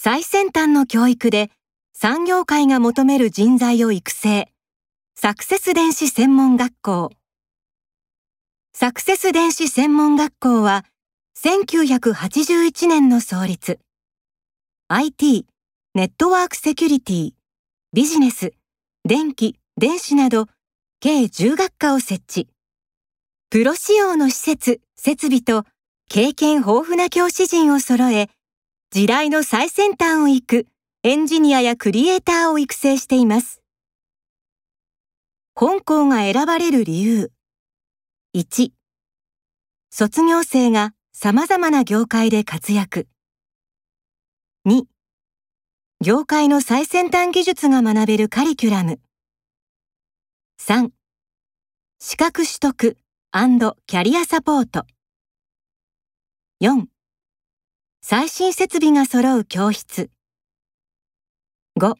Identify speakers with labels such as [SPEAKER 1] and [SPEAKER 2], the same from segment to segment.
[SPEAKER 1] 最先端の教育で産業界が求める人材を育成。サクセス電子専門学校。サクセス電子専門学校は1981年の創立。IT、ネットワークセキュリティ、ビジネス、電気、電子など計10学科を設置。プロ仕様の施設、設備と経験豊富な教師陣を揃え、時代の最先端を行くエンジニアやクリエイターを育成しています。本校が選ばれる理由。1、卒業生が様々な業界で活躍。2、業界の最先端技術が学べるカリキュラム。3、資格取得キャリアサポート。4最新設備が揃う教室。5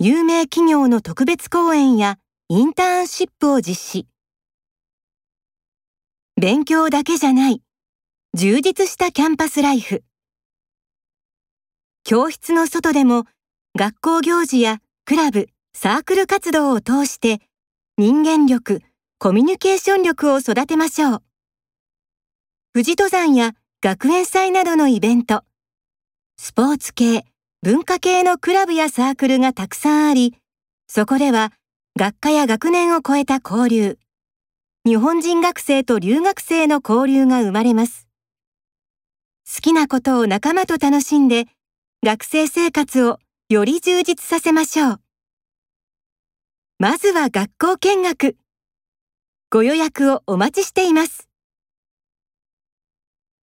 [SPEAKER 1] 有名企業の特別講演やインターンシップを実施。勉強だけじゃない。充実したキャンパスライフ。教室の外でも学校行事やクラブ、サークル活動を通して人間力、コミュニケーション力を育てましょう。富士登山や学園祭などのイベント、スポーツ系、文化系のクラブやサークルがたくさんあり、そこでは学科や学年を超えた交流、日本人学生と留学生の交流が生まれます。好きなことを仲間と楽しんで、学生生活をより充実させましょう。まずは学校見学。ご予約をお待ちしています。